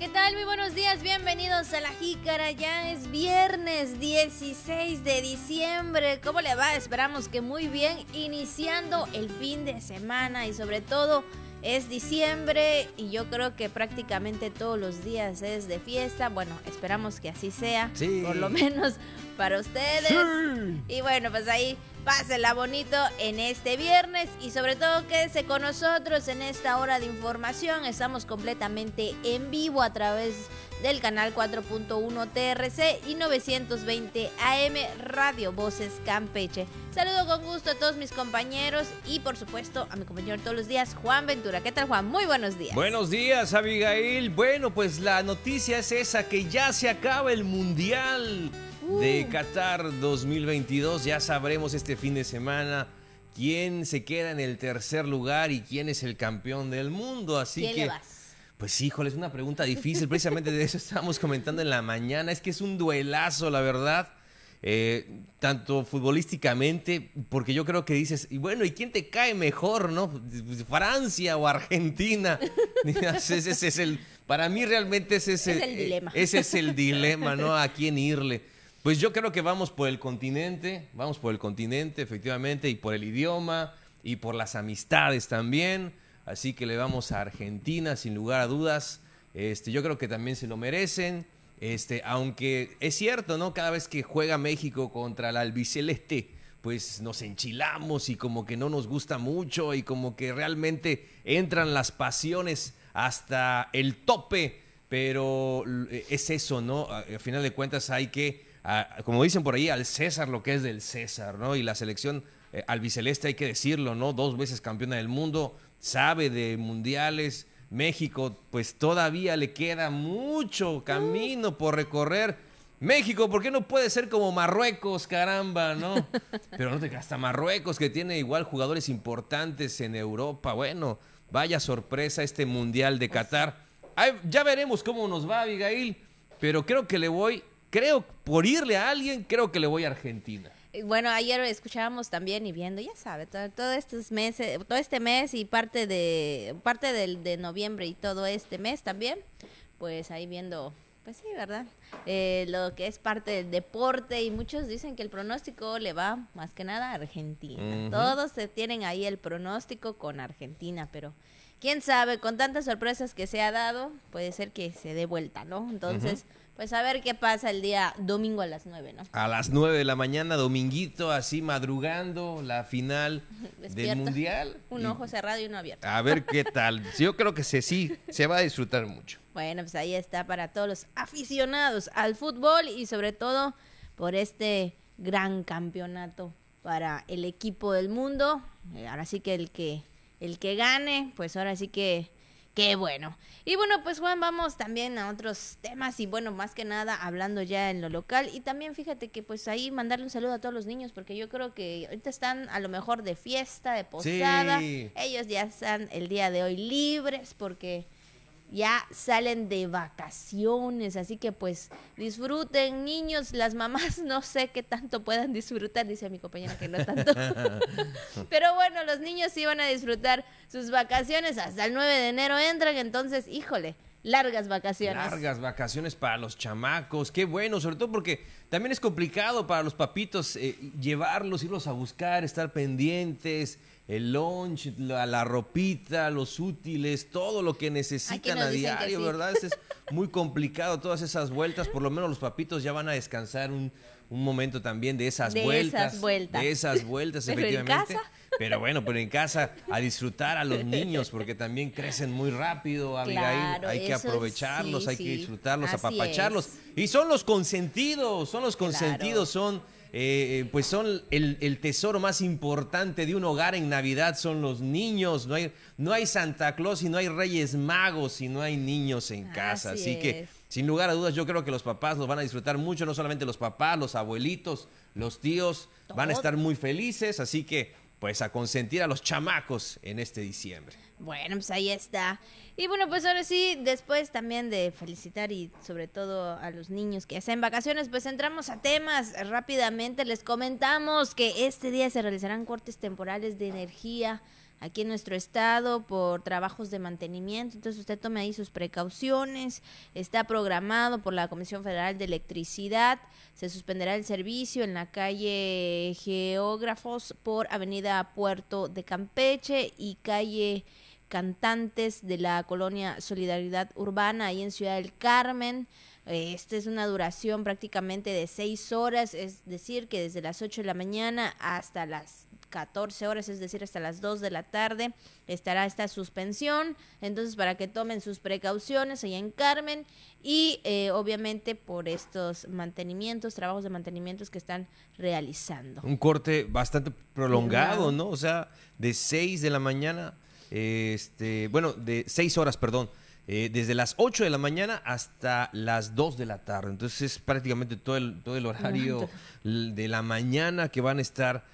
¿Qué tal? Muy buenos días, bienvenidos a La Jícara. Ya es viernes 16 de diciembre. ¿Cómo le va? Esperamos que muy bien, iniciando el fin de semana y sobre todo es diciembre y yo creo que prácticamente todos los días es de fiesta. Bueno, esperamos que así sea, Sí. por lo menos para ustedes. Sí. Y bueno, pues ahí pásenla bonito en este viernes y sobre todo quédese con nosotros en esta hora de información. Estamos completamente en vivo a través del canal 4.1 TRC y 920 AM Radio Voces Campeche. Saludo con gusto a todos mis compañeros y por supuesto a mi compañero todos los días, Juan Ventura. ¿Qué tal Juan? Muy buenos días. Buenos días, Abigail. Bueno, pues la noticia es esa, que ya se acaba el Mundial de Uh. Qatar 2022. Ya sabremos este fin de semana quién se queda en el tercer lugar y quién es el campeón del mundo. Así ¿Quién que... le vas? Pues híjole, es una pregunta difícil. Precisamente de eso estábamos comentando en la mañana. Es que es un duelazo, la verdad. Eh, tanto futbolísticamente, porque yo creo que dices, y bueno, ¿y quién te cae mejor, no? Francia o Argentina. ese, ese es el, para mí realmente ese es, Es el dilema. Ese es el dilema, ¿no? A quién irle. Pues yo creo que vamos por el continente, vamos por el continente, efectivamente, y por el idioma, y por las amistades también. Así que le vamos a Argentina, sin lugar a dudas. Este, yo creo que también se lo merecen. Este, aunque es cierto, ¿no? Cada vez que juega México contra el albiceleste, pues nos enchilamos y como que no nos gusta mucho y como que realmente entran las pasiones hasta el tope. Pero eh, es eso, ¿no? Al final de cuentas hay que, como dicen por ahí, al César lo que es del César, ¿no? Y la selección eh, albiceleste hay que decirlo, ¿no? Dos veces campeona del mundo, sabe de mundiales. México, pues todavía le queda mucho camino por recorrer. México, ¿por qué no puede ser como Marruecos, caramba, no? Pero no te hasta Marruecos, que tiene igual jugadores importantes en Europa. Bueno, vaya sorpresa este Mundial de Qatar. Ay, ya veremos cómo nos va, Abigail. Pero creo que le voy, creo, por irle a alguien, creo que le voy a Argentina. Bueno, ayer escuchábamos también y viendo, ya sabe, todo, todo estos meses, todo este mes y parte de parte del, de noviembre y todo este mes también, pues ahí viendo, pues sí, ¿verdad? Eh, lo que es parte del deporte y muchos dicen que el pronóstico le va más que nada a Argentina. Todos se tienen ahí el pronóstico con Argentina, pero quién sabe, con tantas sorpresas que se ha dado, puede ser que se dé vuelta, ¿no? Entonces, pues a ver qué pasa el día domingo a las 9, ¿no? A las 9 de la mañana, dominguito, así madrugando, la final del. Mundial. Un Y ojo cerrado y uno abierto. A ver qué tal. Yo creo que se, sí, se va a disfrutar mucho. Bueno, pues ahí está para todos los aficionados al fútbol y sobre todo por este gran campeonato para el equipo del mundo. Eh, ahora sí que el que el que gane, pues ahora sí que qué bueno. Y bueno, pues Juan, vamos también a otros temas y bueno, más que nada hablando ya en lo local y también fíjate que pues ahí mandarle un saludo a todos los niños porque yo creo que ahorita están a lo mejor de fiesta, de posada. Sí. Ellos ya están el día de hoy libres porque ya salen de vacaciones, así que pues disfruten niños, las mamás no sé qué tanto puedan disfrutar, dice mi compañera que no tanto. Pero bueno, los niños sí van a disfrutar sus vacaciones, hasta el 9 de enero entran, entonces, híjole, largas vacaciones. Largas vacaciones para los chamacos, qué bueno, sobre todo porque también es complicado para los papitos eh, llevarlos, irlos a buscar, estar pendientes, el lunch, la, la ropita, los útiles, todo lo que necesitan a diario, sí. ¿verdad? Es, es muy complicado todas esas vueltas, por lo menos los papitos ya van a descansar un, un momento también de esas De vueltas. esas vueltas. De esas vueltas, Pero en efectivamente. casa. Pero bueno, pero en casa a disfrutar a los niños, porque también crecen muy rápido, Abigail. Claro, hay que aprovecharlos, sí, hay que disfrutarlos, Así apapacharlos. es. Y son los consentidos, son los consentidos, son eh, pues son el, el tesoro más importante de un hogar en Navidad, son los niños. No hay, no hay Santa Claus y no hay Reyes Magos y no hay niños en casa. Así Así, que, sin lugar a dudas, yo creo que los papás los van a disfrutar mucho, no solamente los papás, los abuelitos, los tíos, van a estar muy felices. Así que, pues a consentir a los chamacos en este diciembre. Bueno, pues ahí está. Y bueno, pues ahora sí, después también de felicitar y sobre todo a los niños que hacen vacaciones, pues entramos a temas rápidamente. Les comentamos que este día se realizarán cortes temporales de energía aquí en nuestro estado por trabajos de mantenimiento. Entonces usted tome ahí sus precauciones. Está programado por la Comisión Federal de Electricidad. Se suspenderá el servicio en la calle Geógrafos por Avenida Puerto de Campeche y calle Cantantes de la colonia Solidaridad Urbana ahí en Ciudad del Carmen. Esta es una duración prácticamente de seis horas, es decir, que desde las 8 de la mañana hasta las 14 horas, es decir, hasta las 2 de la tarde, estará esta suspensión. Entonces, para que tomen sus precauciones allá en Carmen y eh, obviamente por estos mantenimientos, trabajos de mantenimientos que están realizando. Un corte bastante prolongado, ¿no? O sea, de 6 de la mañana, este, bueno, de 6 horas, perdón. Eh, desde las 8 de la mañana hasta las 2 de la tarde. Entonces es prácticamente todo el, todo el horario de la mañana que van a estar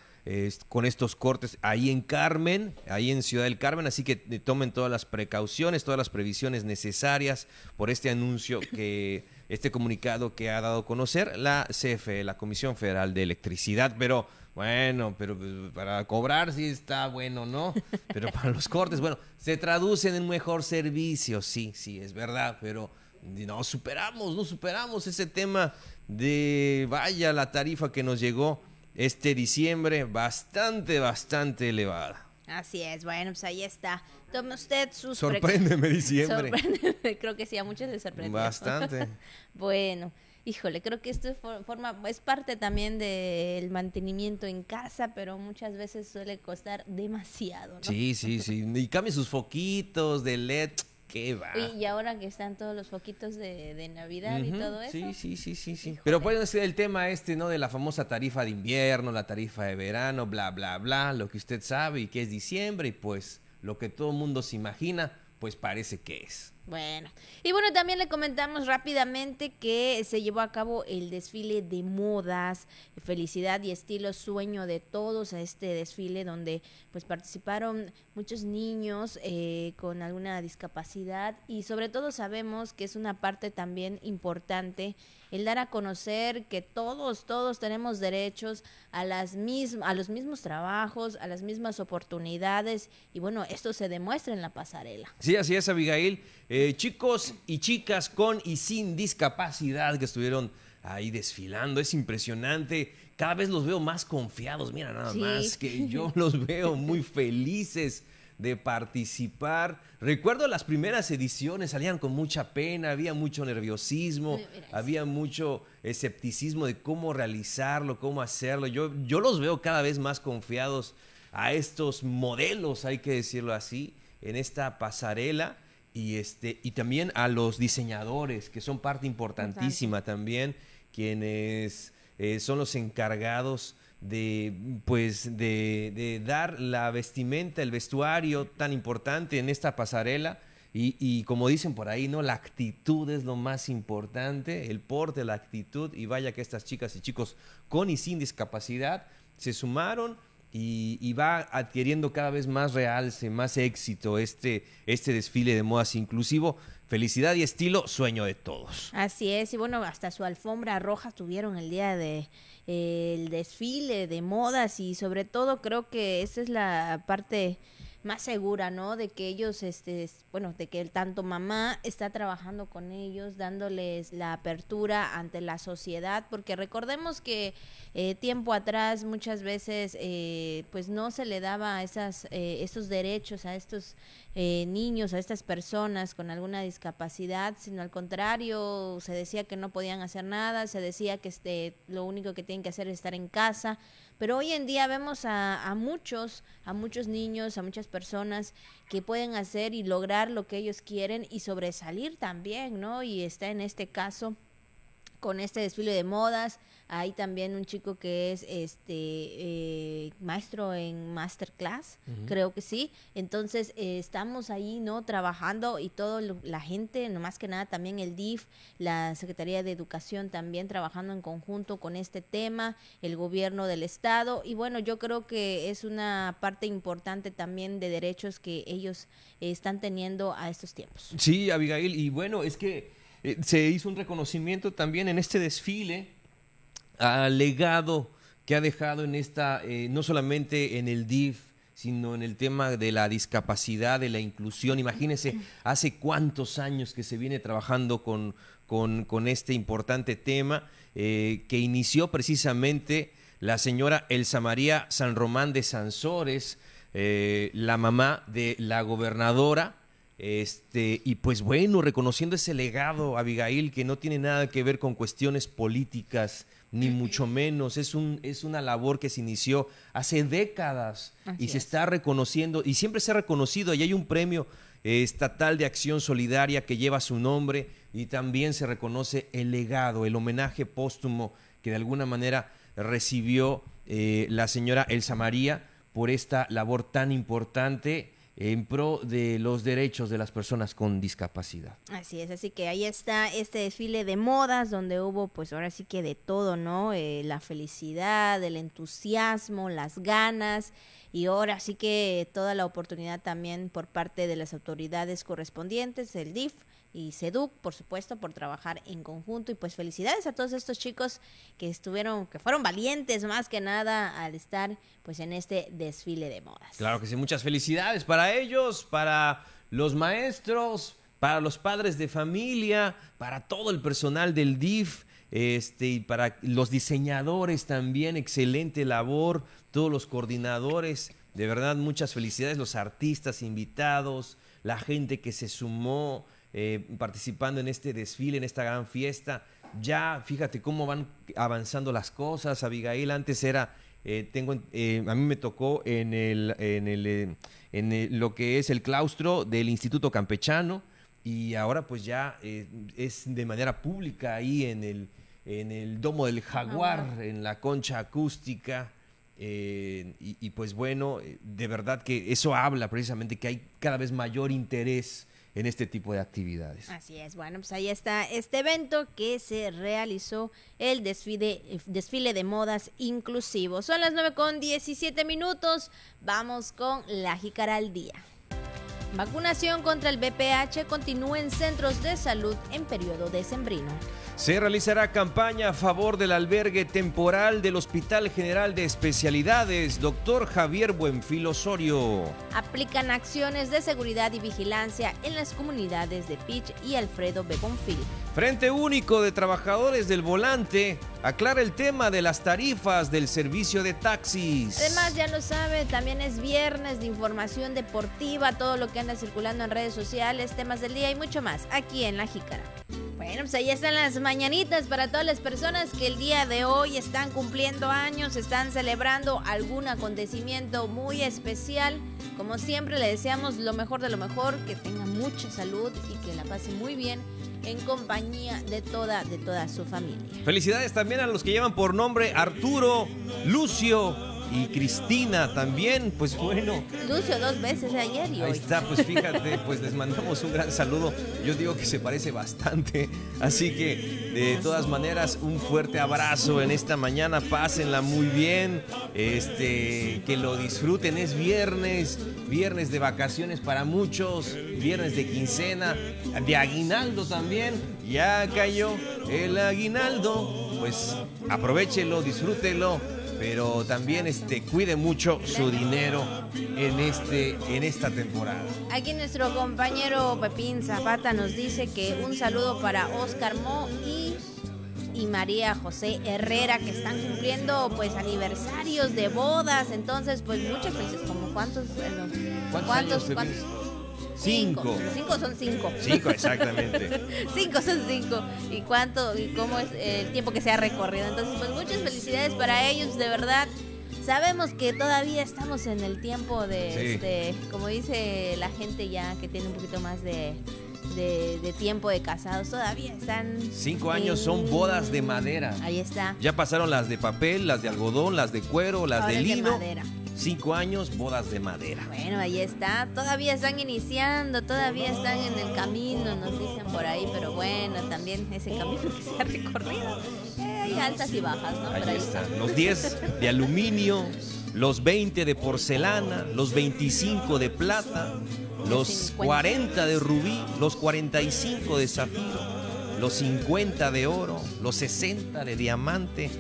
con estos cortes ahí en Carmen, ahí en Ciudad del Carmen, así que eh, tomen todas las precauciones, todas las previsiones necesarias por este anuncio que este comunicado que ha dado a conocer la CFE, la Comisión Federal de Electricidad, pero bueno, pero pues, para cobrar sí está bueno, ¿no? Pero para los cortes, bueno, se traducen en mejor servicio, sí, sí, es verdad, pero no superamos, no superamos ese tema de, vaya, la tarifa que nos llegó este diciembre bastante, bastante elevada. Así es, bueno, pues ahí está. Tome usted sus... Sorpréndeme diciembre. Sorpréndeme, creo que sí, a muchos les sorprendió. Bastante. bueno, híjole, creo que esto forma, es parte también del mantenimiento en casa, pero muchas veces suele costar demasiado, ¿no? Sí, sí, sí. Y cambie sus foquitos de LED y ahora que están todos los foquitos de, Navidad y todo eso. Sí, sí, sí, sí, sí. Pero puede ser el tema este, ¿no? De la famosa tarifa de invierno, la tarifa de verano, bla, bla, bla, lo que usted sabe y que es diciembre y pues lo que todo el mundo se imagina, pues parece que es. Bueno, y bueno, también le comentamos rápidamente que se llevó a cabo el desfile de modas, felicidad y estilo sueño de todos a este desfile donde pues participaron muchos niños eh, con alguna discapacidad y sobre todo sabemos que es una parte también importante el dar a conocer que todos, todos tenemos derechos a, las mismas, a los mismos trabajos, a las mismas oportunidades y bueno, esto se demuestra en la pasarela. Sí, así es, Abigail. Eh, chicos y chicas con y sin discapacidad que estuvieron ahí desfilando, es impresionante. Cada vez los veo más confiados, mira nada más, que yo los veo muy felices de participar. Recuerdo las primeras ediciones, salían con mucha pena, había mucho nerviosismo, había mucho escepticismo de cómo realizarlo, cómo hacerlo. Yo, yo los veo cada vez más confiados a estos modelos, hay que decirlo así, en esta pasarela. Y, este, y también a los diseñadores, que son parte importantísima también, quienes eh, son los encargados de pues de, dar la vestimenta, el vestuario tan importante en esta pasarela. Y, como dicen por ahí, ¿no? La actitud es lo más importante, el porte, la actitud. Y vaya que estas chicas y chicos con y sin discapacidad se sumaron y, va adquiriendo cada vez más realce, más éxito este, este desfile de modas inclusivo. Felicidad y estilo, sueño de todos. Así es, y bueno, hasta su alfombra roja tuvieron el día de el desfile de modas y sobre todo creo que esa es la parte más segura, ¿no? De que ellos, este, bueno, de que tanto mamá está trabajando con ellos, dándoles la apertura ante la sociedad, porque recordemos que eh, tiempo atrás muchas veces, eh, pues no se le daba esas, eh, esos derechos a estos niños, a estas personas con alguna discapacidad, sino al contrario, se decía que no podían hacer nada, se decía que este, lo único que tienen que hacer es estar en casa. Pero hoy en día vemos a, muchos, a muchos niños, a muchas personas que pueden hacer y lograr lo que ellos quieren y sobresalir también, ¿no? Y está en este caso con este desfile de modas, hay también un chico que es este eh, maestro en masterclass, creo que sí. Entonces eh, estamos ahí, ¿no? Trabajando y toda la gente, no más que nada también el DIF, la Secretaría de Educación también trabajando en conjunto con este tema, el gobierno del estado. Y bueno, yo creo que es una parte importante también de derechos que ellos están teniendo a estos tiempos. Sí, Abigail, y bueno, es que eh, se hizo un reconocimiento también en este desfile al legado que ha dejado en esta, eh, no solamente en el DIF, sino en el tema de la discapacidad, de la inclusión. Imagínense, hace cuántos años que se viene trabajando con, con, este importante tema eh, que inició precisamente la señora Elsa María San Román de Sansores, eh, la mamá de la gobernadora. Este, y pues bueno, reconociendo ese legado, Abigail, que no tiene nada que ver con cuestiones políticas, ni mucho menos. Es, un, es una labor que se inició hace décadas y se está reconociendo, y siempre se ha reconocido, y hay un premio eh, estatal de acción solidaria que lleva su nombre, y también se reconoce el legado, el homenaje póstumo que de alguna manera recibió eh, la señora Elsa María por esta labor tan importante en pro de los derechos de las personas con discapacidad. Así es, así que ahí está este desfile de modas donde hubo pues ahora sí que de todo, ¿no? Eh, la felicidad, el entusiasmo, las ganas y ahora sí que toda la oportunidad también por parte de las autoridades correspondientes, el DIF, y Seduc, por supuesto, por trabajar en conjunto. Y pues felicidades a todos estos chicos que estuvieron, que fueron valientes más que nada al estar pues en este desfile de modas. Claro que sí, muchas felicidades para ellos, para los maestros, para los padres de familia, para todo el personal del DIF. Este, y para los diseñadores también, excelente labor, todos los coordinadores, de verdad muchas felicidades, los artistas invitados, la gente que se sumó, eh, participando en este desfile, en esta gran fiesta. Ya fíjate cómo van avanzando las cosas. Abigail antes era, eh, tengo, eh, a mí me tocó en, el, en, el, en lo que es el claustro del Instituto Campechano y ahora pues ya es de manera pública ahí en el, en el Domo del Jaguar, en la concha acústica. y, y, pues bueno, de verdad que eso habla precisamente que hay cada vez mayor interés en este tipo de actividades. Así es, bueno, pues ahí está este evento que se realizó el desfile, desfile de modas inclusivo. Son las 9 con 17 minutos, vamos con la jícara al día. Vacunación contra el BPH continúa en centros de salud en periodo decembrino. Se realizará campaña a favor del albergue temporal del Hospital General de Especialidades, doctor Javier Buenfil Osorio. Aplican acciones de seguridad y vigilancia en las comunidades de Pitch y Alfredo Begonfil. Frente Único de Trabajadores del Volante aclara el tema de las tarifas del servicio de taxis. Además, ya lo sabe, también es viernes de información deportiva, todo lo que anda circulando en redes sociales, temas del día y mucho más, aquí en La Jícara. Bueno, pues ahí están las mañanitas para todas las personas que el día de hoy están cumpliendo años, están celebrando algún acontecimiento muy especial. Como siempre, le deseamos lo mejor de lo mejor, que tenga mucha salud y que la pase muy bien en compañía de toda, de toda su familia. Felicidades también a los que llevan por nombre Arturo, Lucio, y Cristina también, pues bueno. Lucio dos veces ayer y hoy. Ahí está, pues fíjate, pues les mandamos un gran saludo. Yo digo que se parece bastante. Así que de todas maneras, un fuerte abrazo en esta mañana. Pásenla muy bien. Este, que lo disfruten. Es viernes, viernes de vacaciones para muchos, viernes de quincena, de aguinaldo también. Ya cayó el aguinaldo. Pues aprovechelo, disfrútelo pero también este, cuide mucho su dinero en, este, en esta temporada. Aquí nuestro compañero Pepín Zapata nos dice que un saludo para Oscar Mo y, y María José Herrera que están cumpliendo pues aniversarios de bodas, entonces pues muchas veces, como cuántos, ¿Cuántos, cuántos Cinco. Cinco son cinco. Cinco, exactamente. cinco son cinco. ¿Y cuánto y cómo es el tiempo que se ha recorrido? Entonces, pues muchas felicidades para ellos, de verdad. Sabemos que todavía estamos en el tiempo de, este, como dice la gente ya que tiene un poquito más de, de, tiempo de casados, todavía están... Cinco años son bodas de madera. Ahí está. Ya pasaron las de papel, las de algodón, las de cuero, las de lino. De madera. Cinco años, bodas de madera. Bueno, ahí está. Todavía están iniciando, todavía están en el camino, nos dicen por ahí, pero bueno, también ese camino que se ha recorrido. Eh, hay altas y bajas, ¿no? Ahí, están. Los 10 de aluminio, los 20 de porcelana, los 25 de plata, los 40 de rubí, los 45 de zafiro los 50 de oro, los 60 de diamante,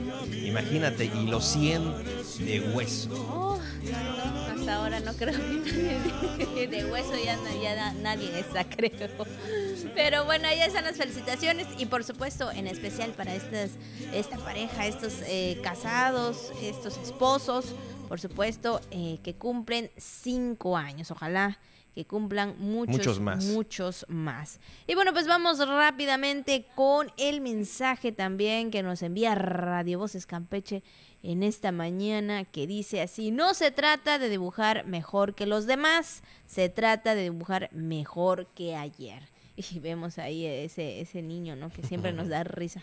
imagínate, y los 100 de hueso. Hasta ahora no creo que de hueso ya, ya nadie está, creo. Pero bueno, ahí están las felicitaciones y por supuesto, en especial para estas, esta pareja, estos eh, casados, estos esposos, por supuesto, eh, que cumplen cinco años. Ojalá que cumplan muchos, más. muchos más. Y bueno, pues vamos rápidamente con el mensaje también que nos envía Radio Voces Campeche en esta mañana que dice así, no se trata de dibujar mejor que los demás, se trata de dibujar mejor que ayer. Y vemos ahí ese, ese niño, ¿no? Que siempre nos da risa,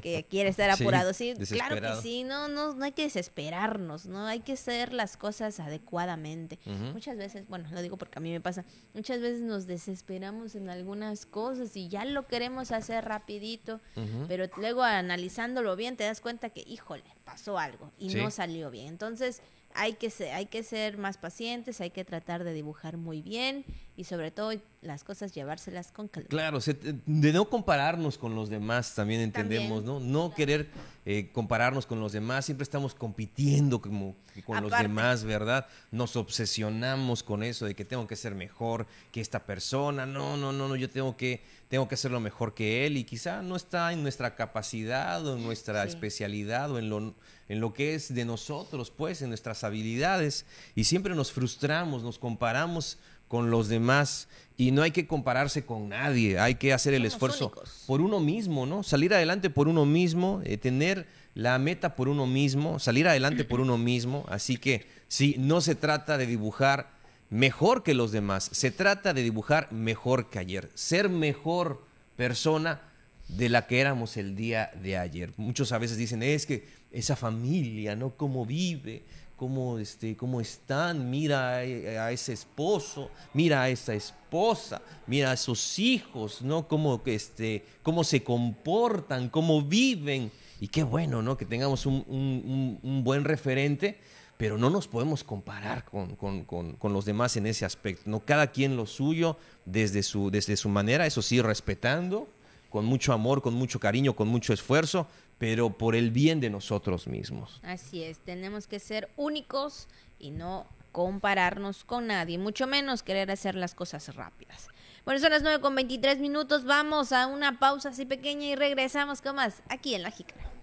que quiere estar apurado. Sí, claro que sí, no, no, no hay que desesperarnos, ¿no? Hay que hacer las cosas adecuadamente. Muchas veces, bueno, lo digo porque a mí me pasa, muchas veces nos desesperamos en algunas cosas y ya lo queremos hacer rapidito, pero luego analizándolo bien te das cuenta que, híjole, pasó algo y no salió bien. Entonces, hay que, ser, hay que ser más pacientes, hay que tratar de dibujar muy bien y sobre todo las cosas llevárselas con calma. Claro, de no compararnos con los demás también entendemos, ¿no? No querer eh, compararnos con los demás, siempre estamos compitiendo como, con los demás, ¿verdad? Nos obsesionamos con eso de que tengo que ser mejor que esta persona, no, no, no, no, yo tengo que, tengo que hacerlo mejor que él y quizá no está en nuestra capacidad o en nuestra especialidad o en lo, en lo que es de nosotros, pues, en nuestras habilidades y siempre nos frustramos, nos comparamos con los demás y no hay que compararse con nadie, hay que hacer el esfuerzo por uno mismo, ¿no? Salir adelante por uno mismo, eh, tener la meta por uno mismo, salir adelante por uno mismo, así que sí, no se trata de dibujar mejor que los demás, se trata de dibujar mejor que ayer, ser mejor persona de la que éramos el día de ayer. Muchos a veces dicen, es que esa familia, ¿no? ¿Cómo vive? Cómo, este, cómo están, mira a, ese esposo, mira a esa esposa, mira a esos hijos, ¿no? Cómo, este, cómo se comportan, cómo viven. Y qué bueno, ¿no? Que tengamos un, buen referente, pero no nos podemos comparar con, con, los demás en ese aspecto, ¿no? Cada quien lo suyo desde su, desde su manera, eso sí, respetando, con mucho amor, con mucho cariño, con mucho esfuerzo, pero por el bien de nosotros mismos. Así es, tenemos que ser únicos y no compararnos con nadie, mucho menos querer hacer las cosas rápidas. Bueno, son las 9 con 23 minutos, vamos a una pausa así pequeña y regresamos con más aquí en La Jícara.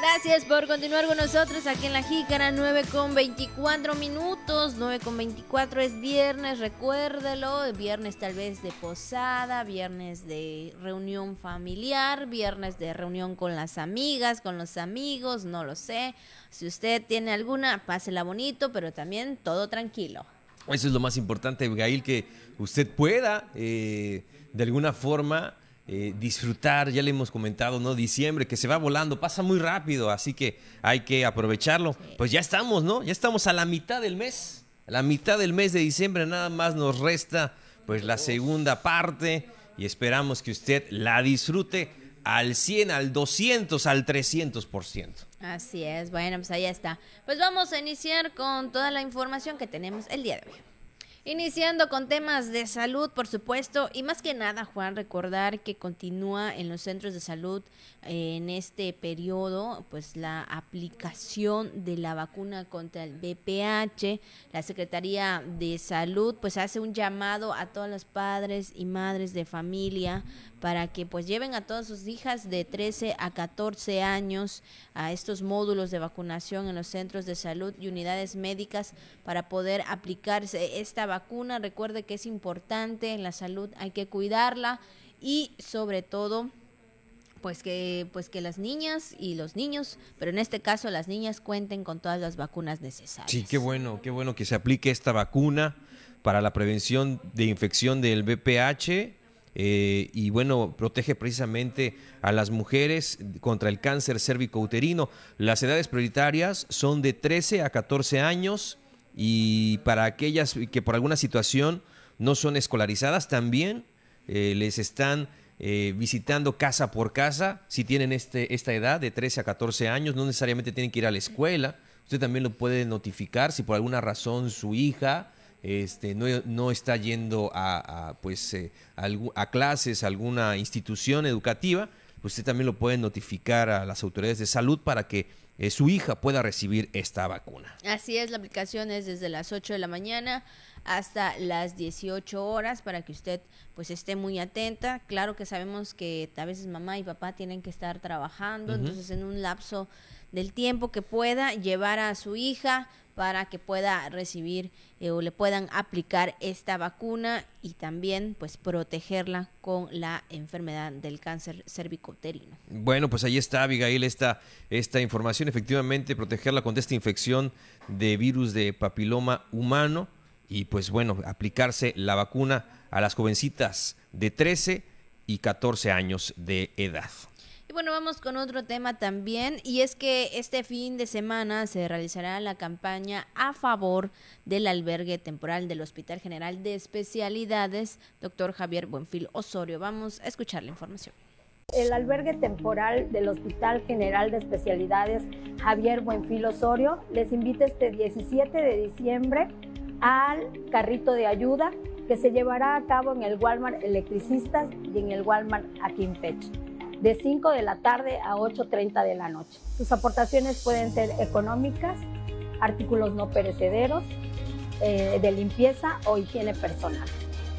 Gracias por continuar con nosotros aquí en La Jícara, 9 con 24 minutos, 9 con 24 es viernes, recuérdelo, viernes tal vez de posada, viernes de reunión familiar, viernes de reunión con las amigas, con los amigos, no lo sé. Si usted tiene alguna, pásela bonito, pero también todo tranquilo. Eso es lo más importante, Gail, que usted pueda eh, de alguna forma eh, disfrutar, ya le hemos comentado, ¿no? Diciembre, que se va volando, pasa muy rápido, así que hay que aprovecharlo. Pues ya estamos, ¿no? Ya estamos a la mitad del mes, a la mitad del mes de diciembre, nada más nos resta pues la segunda parte y esperamos que usted la disfrute al 100, al 200, al 300%. Así es, bueno, pues ahí está. Pues vamos a iniciar con toda la información que tenemos el día de hoy. Iniciando con temas de salud, por supuesto, y más que nada, Juan, recordar que continúa en los centros de salud en este periodo, pues la aplicación de la vacuna contra el BPH. La Secretaría de Salud, pues hace un llamado a todos los padres y madres de familia para que pues lleven a todas sus hijas de 13 a 14 años a estos módulos de vacunación en los centros de salud y unidades médicas para poder aplicarse esta vacuna. Recuerde que es importante en la salud, hay que cuidarla y sobre todo pues que pues que las niñas y los niños, pero en este caso las niñas cuenten con todas las vacunas necesarias. Sí, qué bueno, qué bueno que se aplique esta vacuna para la prevención de infección del VPH eh, y bueno, protege precisamente a las mujeres contra el cáncer cérvico-uterino. Las edades prioritarias son de 13 a 14 años y para aquellas que por alguna situación no son escolarizadas también eh, les están eh, visitando casa por casa si tienen este, esta edad de 13 a 14 años, no necesariamente tienen que ir a la escuela. Usted también lo puede notificar si por alguna razón su hija este, no, está yendo a, pues, eh, a, clases, a alguna institución educativa, usted también lo puede notificar a las autoridades de salud para que eh, su hija pueda recibir esta vacuna. Así es, la aplicación es desde las 8 de la mañana hasta las 18 horas para que usted pues esté muy atenta. Claro que sabemos que a veces mamá y papá tienen que estar trabajando, entonces en un lapso del tiempo que pueda llevar a su hija para que pueda recibir eh, o le puedan aplicar esta vacuna y también pues protegerla con la enfermedad del cáncer cervicoterino. Bueno, pues ahí está Abigail esta esta información, efectivamente protegerla contra esta infección de virus de papiloma humano y pues bueno, aplicarse la vacuna a las jovencitas de 13 y 14 años de edad. Y bueno, vamos con otro tema también, y es que este fin de semana se realizará la campaña a favor del albergue temporal del Hospital General de Especialidades, doctor Javier Buenfil Osorio. Vamos a escuchar la información. El albergue temporal del Hospital General de Especialidades Javier Buenfil Osorio les invita este 17 de diciembre al carrito de ayuda que se llevará a cabo en el Walmart Electricistas y en el Walmart Aquimpeche de 5 de la tarde a 8.30 de la noche. Sus aportaciones pueden ser económicas, artículos no perecederos, eh, de limpieza o higiene personal.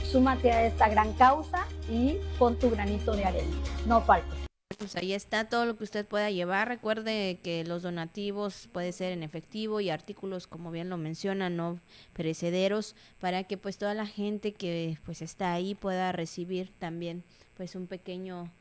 Súmate a esta gran causa y pon tu granito de arena. No faltes. Pues ahí está todo lo que usted pueda llevar. Recuerde que los donativos puede ser en efectivo y artículos, como bien lo menciona, no perecederos, para que pues toda la gente que pues está ahí pueda recibir también pues un pequeño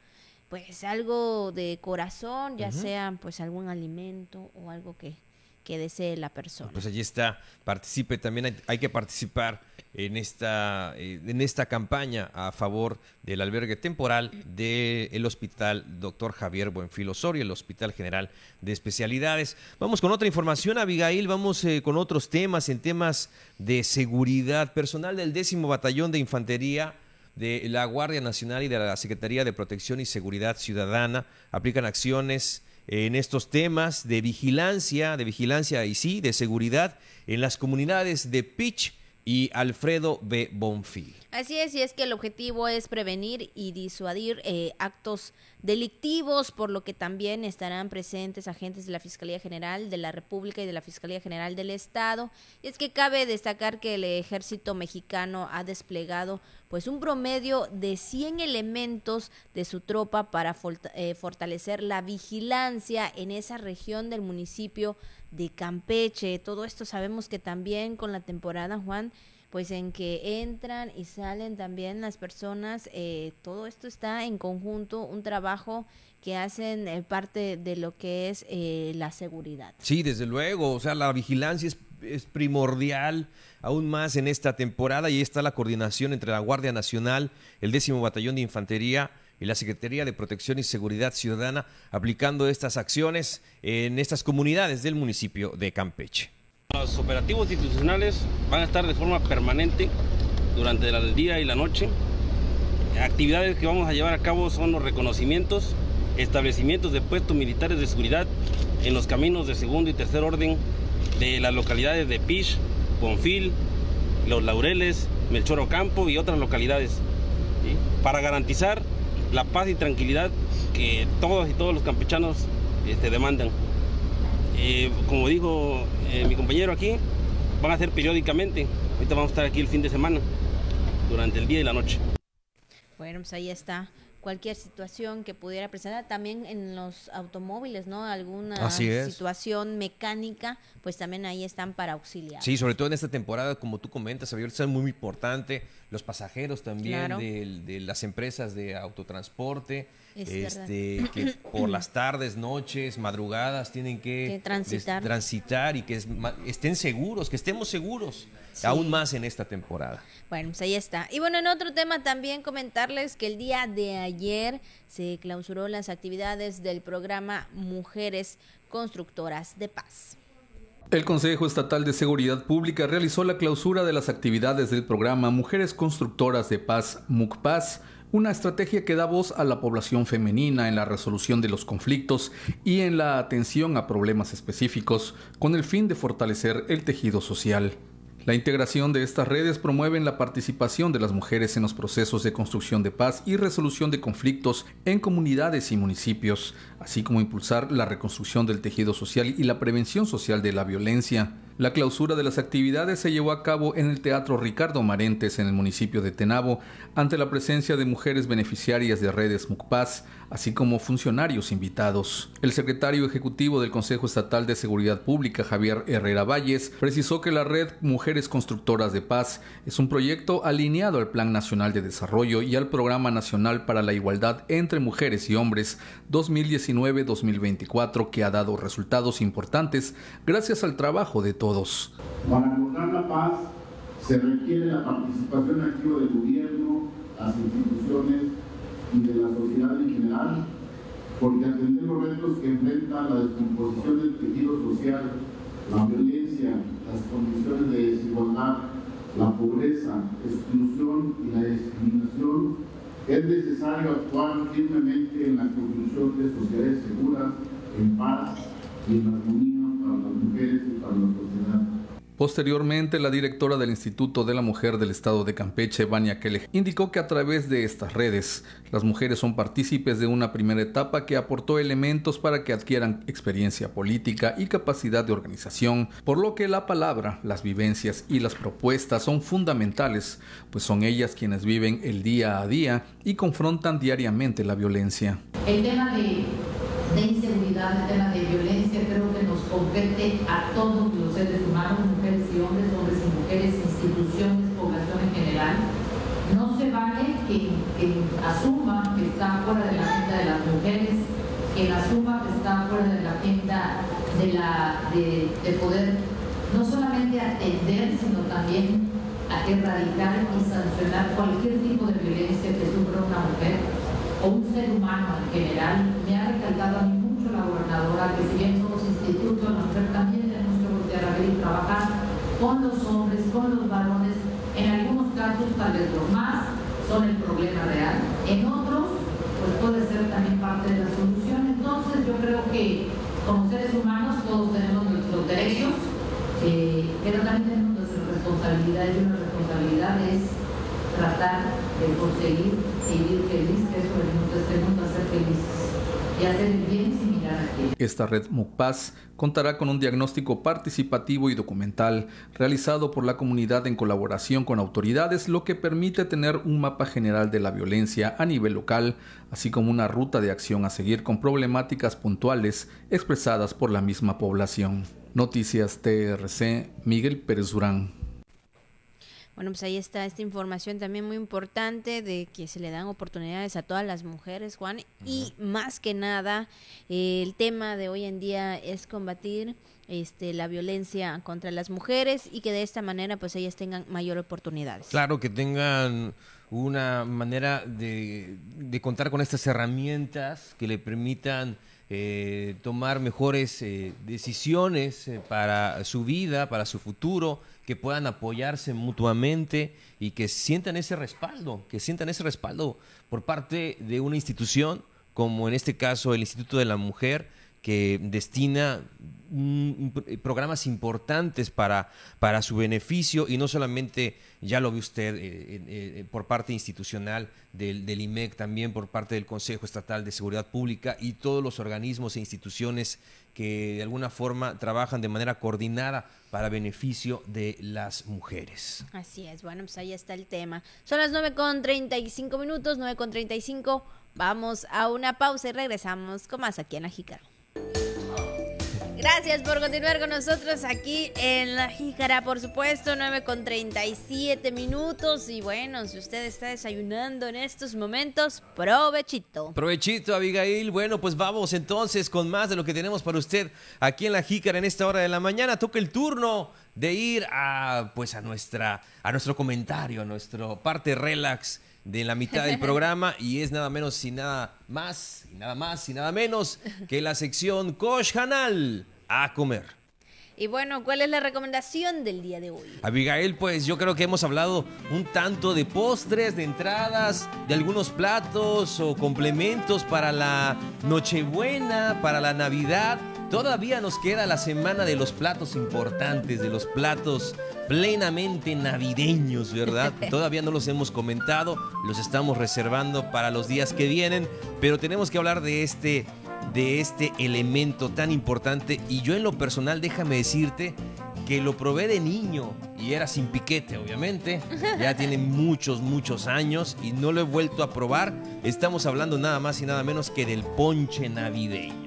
pues algo de corazón, ya sea pues algún alimento o algo que, que desee la persona. Pues allí está, participe, también hay, que participar en esta, eh, en esta campaña a favor del albergue temporal del Hospital Dr. Javier Buenfil Osorio, el Hospital General de Especialidades. Vamos con otra información, Abigail, vamos eh, con otros temas, en temas de seguridad. Personal del décimo batallón de infantería de la Guardia Nacional y de la Secretaría de Protección y Seguridad Ciudadana aplican acciones en estos temas de vigilancia, de vigilancia y sí, de seguridad en las comunidades de Pitch y Alfredo B. Bonfil. Así es, y es que el objetivo es prevenir y disuadir eh, actos delictivos, por lo que también estarán presentes agentes de la Fiscalía General de la República y de la Fiscalía General del Estado. Y es que cabe destacar que el ejército mexicano ha desplegado pues un promedio de 100 elementos de su tropa para eh, fortalecer la vigilancia en esa región del municipio de Campeche. Todo esto sabemos que también con la temporada, Juan, pues en que entran y salen también las personas, eh, todo esto está en conjunto, un trabajo que hacen eh, parte de lo que es eh, la seguridad. Sí, desde luego, o sea, la vigilancia es, es, primordial aún más en esta temporada y está la coordinación entre la Guardia Nacional, el décimo Batallón de Infantería, y la Secretaría de Protección y Seguridad Ciudadana aplicando estas acciones en estas comunidades del municipio de Campeche. Los operativos institucionales van a estar de forma permanente durante el día y la noche. Actividades que vamos a llevar a cabo son los reconocimientos, establecimientos de puestos militares de seguridad en los caminos de segundo y tercer orden de las localidades de Pish, Bonfil, Los Laureles, Melchor Ocampo y otras localidades, para garantizar la paz y tranquilidad que todos y todos los campechanos este, demandan. Eh, como dijo eh, mi compañero aquí, van a ser periódicamente. Ahorita vamos a estar aquí el fin de semana, durante el día y la noche. Bueno, pues ahí está cualquier situación que pudiera presentar, también en los automóviles, ¿no? Alguna situación mecánica, pues también ahí están para auxiliar. Sí, sobre todo en esta temporada, como tú comentas, es muy importante, los pasajeros también de, las empresas de autotransporte, este, que por las tardes, noches, madrugadas tienen que, transitar. y que estén seguros, que estemos seguros, aún más en esta temporada. Bueno, pues ahí está. Y bueno, en otro tema también comentarles que el día de ayer se clausuró las actividades del programa Mujeres Constructoras de Paz. El Consejo Estatal de Seguridad Pública realizó la clausura de las actividades del programa Mujeres Constructoras de Paz, MUCPAZ, una estrategia que da voz a la población femenina en la resolución de los conflictos y en la atención a problemas específicos con el fin de fortalecer el tejido social. La integración de estas redes promueve la participación de las mujeres en los procesos de construcción de paz y resolución de conflictos en comunidades y municipios, así como impulsar la reconstrucción del tejido social y la prevención social de la violencia. La clausura de las actividades se llevó a cabo en el Teatro Ricardo Marentes en el municipio de Tenabo, ante la presencia de mujeres beneficiarias de redes MUCPAS, así como funcionarios invitados. El secretario ejecutivo del Consejo Estatal de Seguridad Pública, Javier Herrera Valles, precisó que la red Mujeres Constructoras de Paz es un proyecto alineado al Plan Nacional de Desarrollo y al Programa Nacional para la Igualdad entre Mujeres y Hombres 2019-2024 que ha dado resultados importantes gracias al trabajo de todos para lograr la paz se requiere la participación activa del gobierno, las instituciones y de la sociedad en general, porque atender los retos que enfrentan la descomposición del tejido social, la violencia, las condiciones de desigualdad, la pobreza, exclusión y la discriminación, es necesario actuar firmemente en la construcción de sociedades seguras, en paz y en armonía Posteriormente, la directora del Instituto de la Mujer del Estado de Campeche, Vania Kelly, indicó que a través de estas redes, las mujeres son partícipes de una primera etapa que aportó elementos para que adquieran experiencia política y capacidad de organización, por lo que la palabra, las vivencias y las propuestas son fundamentales, pues son ellas quienes viven el día a día y confrontan diariamente la violencia. El tema de de el tema de violencia, compete a todos los seres humanos, mujeres y hombres, hombres y mujeres, instituciones, población en general. No se vale que, asuma que está fuera de la agenda de las mujeres, que asuma que está fuera de la agenda de, la, de, de poder no solamente atender, sino también a erradicar y sancionar cualquier tipo de violencia que sufra una mujer o un ser humano en general, me ha recalcado a mí mucho la gobernadora que si bien somos institutos, nosotros también tenemos que voltear a ver y trabajar con los hombres, con los varones, en algunos casos tal vez los más son el problema real, en otros pues puede ser también parte de la solución. Entonces yo creo que como seres humanos todos tenemos nuestros derechos, eh, pero también tenemos nuestras responsabilidades y una responsabilidad es tratar de conseguir vivir feliz, que eso venimos este mundo a ser felices Esta red MUPAS contará con un diagnóstico participativo y documental realizado por la comunidad en colaboración con autoridades, lo que permite tener un mapa general de la violencia a nivel local, así como una ruta de acción a seguir con problemáticas puntuales expresadas por la misma población. Noticias TRC, Miguel Pérez Durán. Bueno, pues ahí está esta información también muy importante de que se le dan oportunidades a todas las mujeres, Juan, y más que nada el tema de hoy en día es combatir este, la violencia contra las mujeres y que de esta manera pues ellas tengan mayor oportunidades. Claro, que tengan una manera de, contar con estas herramientas que le permitan eh, tomar mejores eh, decisiones eh, para su vida, para su futuro que puedan apoyarse mutuamente y que sientan ese respaldo, que sientan ese respaldo por parte de una institución, como en este caso el Instituto de la Mujer, que destina programas importantes para, para su beneficio y no solamente, ya lo ve usted, eh, eh, por parte institucional del, IMEC, también por parte del Consejo Estatal de Seguridad Pública y todos los organismos e instituciones que de alguna forma trabajan de manera coordinada para beneficio de las mujeres. Así es, bueno, pues ahí está el tema. Son las 9 con 35 minutos, 9 con 35. Vamos a una pausa y regresamos con más aquí en la Gracias por continuar con nosotros aquí en La Jícara, por supuesto, 9 con 37 minutos. Y bueno, si usted está desayunando en estos momentos, provechito. Provechito, Abigail. Bueno, pues vamos entonces con más de lo que tenemos para usted aquí en La Jícara en esta hora de la mañana. Toca el turno de ir a, pues a, nuestra, a nuestro comentario, a nuestra parte relax de la mitad del programa y es nada menos y nada más y nada más y nada menos que la sección Kosh Hanal a comer. Y bueno, ¿cuál es la recomendación del día de hoy? Abigail, pues yo creo que hemos hablado un tanto de postres, de entradas, de algunos platos o complementos para la Nochebuena, para la Navidad. Todavía nos queda la semana de los platos importantes, de los platos plenamente navideños, ¿verdad? Todavía no los hemos comentado, los estamos reservando para los días que vienen, pero tenemos que hablar de este de este elemento tan importante y yo en lo personal déjame decirte que lo probé de niño y era sin piquete, obviamente. Ya tiene muchos, muchos años y no lo he vuelto a probar. Estamos hablando nada más y nada menos que del ponche navideño.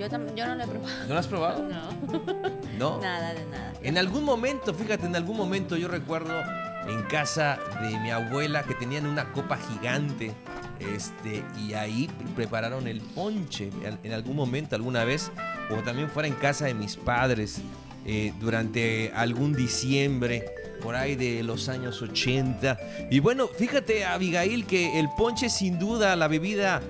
Yo, yo no lo he probado. ¿No lo has probado? No. ¿No? Nada de nada. En algún momento, fíjate, en algún momento yo recuerdo en casa de mi abuela que tenían una copa gigante este, y ahí prepararon el ponche en algún momento, alguna vez, o también fuera en casa de mis padres eh, durante algún diciembre por ahí de los años 80. Y bueno, fíjate Abigail que el ponche sin duda la bebida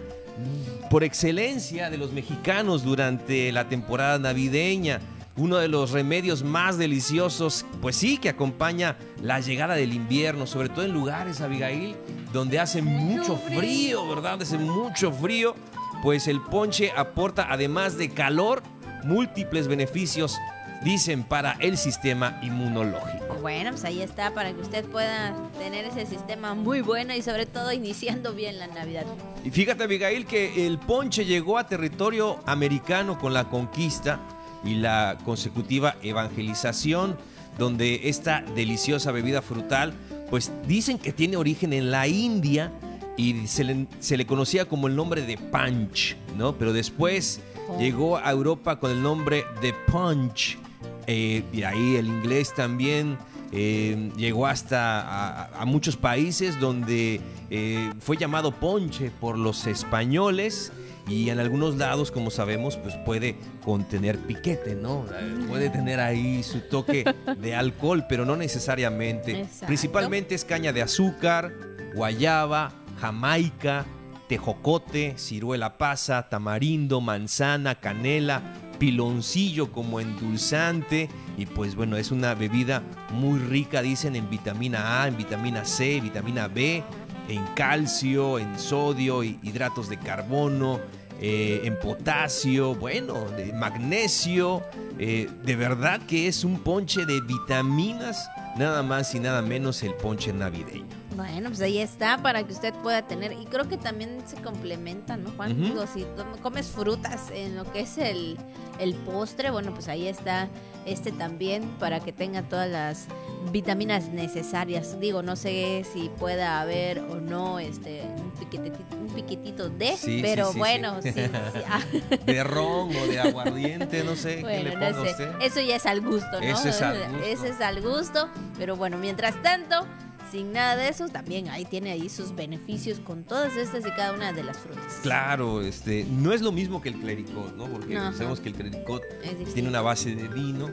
por excelencia de los mexicanos durante la temporada navideña. Uno de los remedios más deliciosos, pues sí, que acompaña la llegada del invierno, sobre todo en lugares, Abigail, donde hace mucho frío, ¿verdad? Hace mucho frío. Pues el ponche aporta, además de calor, múltiples beneficios dicen para el sistema inmunológico. Bueno, pues ahí está para que usted pueda tener ese sistema muy bueno y sobre todo iniciando bien la Navidad. Y fíjate Abigail que el ponche llegó a territorio americano con la conquista y la consecutiva evangelización, donde esta deliciosa bebida frutal, pues dicen que tiene origen en la India y se le, se le conocía como el nombre de punch, ¿no? Pero después llegó a Europa con el nombre de punch eh, y ahí el inglés también eh, llegó hasta a, muchos países donde eh, fue llamado ponche por los españoles y en algunos lados, como sabemos, pues puede contener piquete, ¿no? Puede tener ahí su toque de alcohol, pero no necesariamente. Principalmente es caña de azúcar, guayaba, jamaica, tejocote, ciruela pasa, tamarindo, manzana, canela, piloncillo como endulzante y pues bueno, es una bebida muy rica, dicen, en vitamina A, en vitamina C, vitamina B, en calcio, en sodio, hidratos de carbono, eh, en potasio, bueno, de magnesio. Eh, de verdad que es un ponche de vitaminas, nada más y nada menos el ponche navideño. Bueno, pues ahí está para que usted pueda tener. Y creo que también se complementa, ¿no, Juan? Digo, si comes frutas en lo que es el, el postre, bueno, pues ahí está este también para que tenga todas las vitaminas necesarias. Digo, no sé si pueda haber o no este un piquetito, un de, pero bueno, sí, ah. De ron o de aguardiente, no sé. Bueno, no sé. Eso ya es al gusto, ¿no? Eso es al gusto. Eso es al gusto. Pero bueno, mientras tanto sin nada de eso, también ahí tiene ahí sus beneficios con todas estas y cada una de las frutas. Claro, este, no es lo mismo que el clericot, ¿no? Porque sabemos que el clericot tiene una base de vino,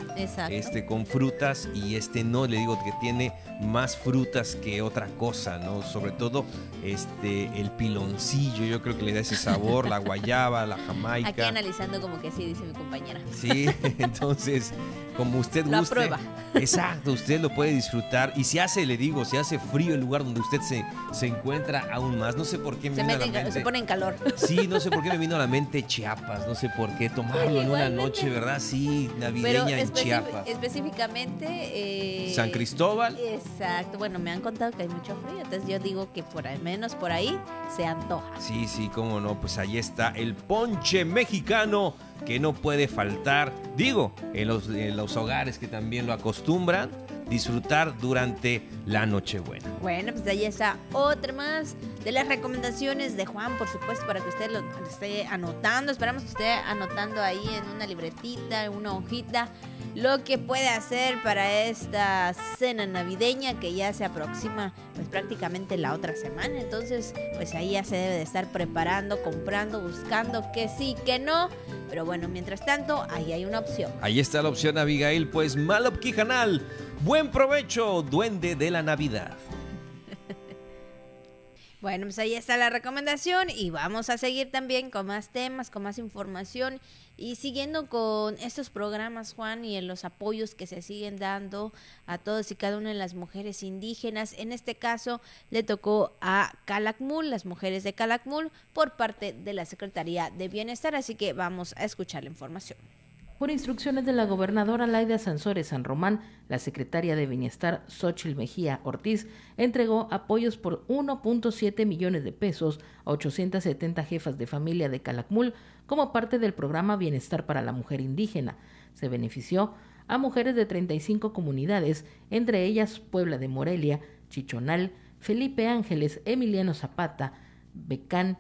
este, con frutas y este no, le digo que tiene más frutas que otra cosa, ¿no? Sobre todo este, el piloncillo, yo creo que le da ese sabor, la guayaba, la jamaica. Aquí analizando como que sí, dice mi compañera. Sí, entonces como usted la guste. prueba. Exacto, usted lo puede disfrutar. Y si hace, le digo, si hace frío el lugar donde usted se, se encuentra aún más. No sé por qué me se, vino a la mente. se pone en calor. Sí, no sé por qué me vino a la mente Chiapas. No sé por qué tomarlo en una noche, ¿verdad? Sí, navideña en Chiapas. Específicamente. Eh, San Cristóbal. Exacto. Bueno, me han contado que hay mucho frío. Entonces yo digo que por al menos por ahí se antoja. Sí, sí, cómo no. Pues ahí está el ponche mexicano que no puede faltar, digo, en los, los hogares que también lo acostumbran, disfrutar durante la Nochebuena. Bueno, pues ahí está otra más de las recomendaciones de Juan, por supuesto, para que usted lo esté anotando. Esperamos que esté anotando ahí en una libretita, en una hojita, lo que puede hacer para esta cena navideña que ya se aproxima pues prácticamente la otra semana. Entonces, pues ahí ya se debe de estar preparando, comprando, buscando que sí, que no. Pero bueno, mientras tanto, ahí hay una opción. Ahí está la opción, Abigail. Pues Malop Buen provecho, duende de la Navidad. Bueno, pues ahí está la recomendación y vamos a seguir también con más temas, con más información y siguiendo con estos programas, Juan, y en los apoyos que se siguen dando a todas y cada una de las mujeres indígenas. En este caso le tocó a Calakmul, las mujeres de Calakmul, por parte de la Secretaría de Bienestar, así que vamos a escuchar la información. Por instrucciones de la gobernadora Laida Sansores San Román, la secretaria de Bienestar Xochil Mejía Ortiz entregó apoyos por 1.7 millones de pesos a 870 jefas de familia de Calakmul como parte del programa Bienestar para la Mujer Indígena. Se benefició a mujeres de 35 comunidades, entre ellas Puebla de Morelia, Chichonal, Felipe Ángeles, Emiliano Zapata, Becán,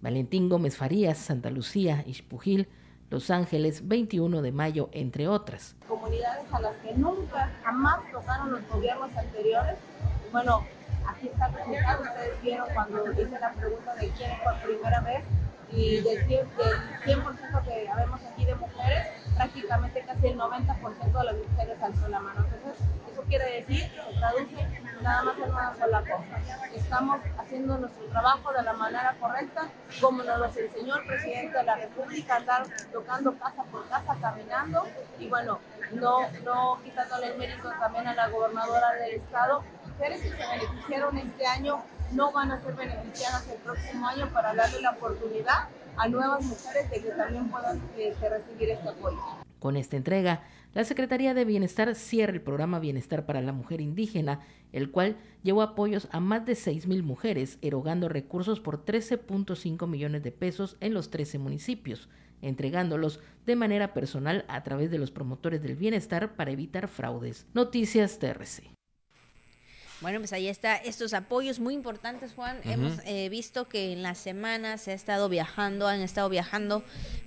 Valentín Gómez Farías, Santa Lucía, Ixpujil, los Ángeles, 21 de mayo, entre otras. Comunidades a las que nunca, jamás tocaron los gobiernos anteriores. Bueno, aquí está el resultado. Ustedes vieron cuando hice la pregunta de quién por primera vez y del 100%, del 100 que habemos aquí de mujeres, prácticamente casi el 90% de las mujeres alzó la mano. Entonces, eso quiere decir, se traduce nada más en una sola cosa. Estamos haciendo nuestro trabajo de la manera correcta, como nos lo enseñó el presidente de la República, andar tocando casa por casa, caminando, y bueno, no, no quitándole el mérito también a la gobernadora del estado. Mujeres que se beneficiaron este año no van a ser beneficiadas el próximo año para darle la oportunidad a nuevas mujeres de que también puedan este, recibir este apoyo. Con esta entrega, la Secretaría de Bienestar cierra el programa Bienestar para la Mujer Indígena, el cual llevó apoyos a más de 6.000 mujeres, erogando recursos por 13.5 millones de pesos en los 13 municipios, entregándolos de manera personal a través de los promotores del bienestar para evitar fraudes. Noticias TRC. Bueno, pues ahí está estos apoyos muy importantes, Juan. Hemos eh, visto que en la semana se ha estado viajando, han estado viajando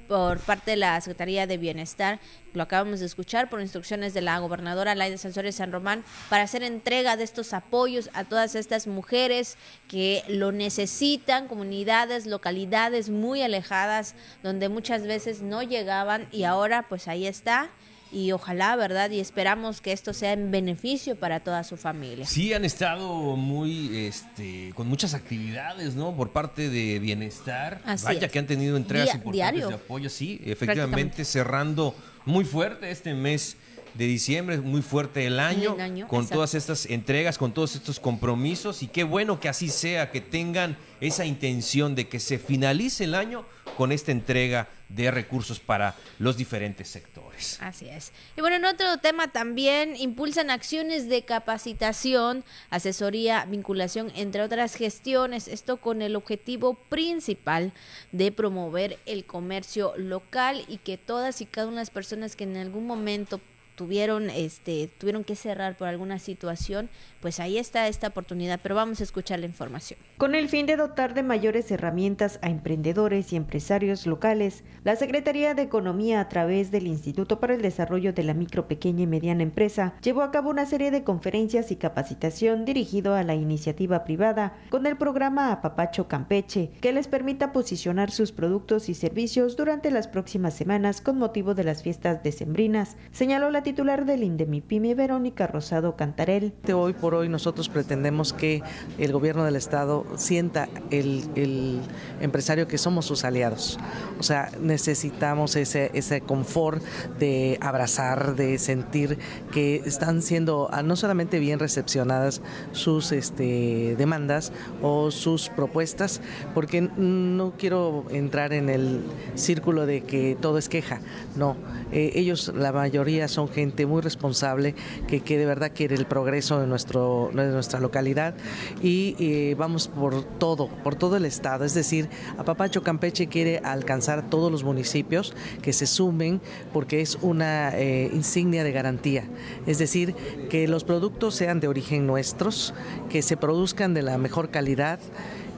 por parte de la Secretaría de Bienestar, lo acabamos de escuchar por instrucciones de la gobernadora Laida Sansores San Román, para hacer entrega de estos apoyos a todas estas mujeres que lo necesitan, comunidades, localidades muy alejadas, donde muchas veces no llegaban y ahora pues ahí está y ojalá, ¿verdad? Y esperamos que esto sea en beneficio para toda su familia. Sí, han estado muy, este, con muchas actividades, ¿no? Por parte de Bienestar. Vaya que han tenido entregas importantes de apoyo, sí, efectivamente, cerrando muy fuerte este mes de diciembre, muy fuerte el año, con todas estas entregas, con todos estos compromisos y qué bueno que así sea, que tengan esa intención de que se finalice el año con esta entrega de recursos para los diferentes sectores. Así es. Y bueno, en otro tema también impulsan acciones de capacitación, asesoría, vinculación, entre otras gestiones, esto con el objetivo principal de promover el comercio local y que todas y cada una de las personas que en algún momento tuvieron este tuvieron que cerrar por alguna situación, pues ahí está esta oportunidad, pero vamos a escuchar la información. Con el fin de dotar de mayores herramientas a emprendedores y empresarios locales, la Secretaría de Economía a través del Instituto para el Desarrollo de la Micro, Pequeña y Mediana Empresa llevó a cabo una serie de conferencias y capacitación dirigido a la iniciativa privada con el programa Apapacho Campeche, que les permita posicionar sus productos y servicios durante las próximas semanas con motivo de las fiestas decembrinas, señaló la titular del INDEMIPYME, Verónica Rosado Cantarel. Hoy por hoy nosotros pretendemos que el gobierno del Estado sienta el, empresario que somos sus aliados. O sea, necesitamos ese, ese confort de abrazar, de sentir que están siendo ah, no solamente bien recepcionadas sus este, demandas o sus propuestas, porque no quiero entrar en el círculo de que todo es queja. No, eh, ellos, la mayoría son gente muy responsable que, que de verdad quiere el progreso de, nuestro, de nuestra localidad y eh, vamos por todo, por todo el estado. Es decir, Apapacho Campeche quiere alcanzar todos los municipios que se sumen porque es una eh, insignia de garantía. Es decir, que los productos sean de origen nuestros, que se produzcan de la mejor calidad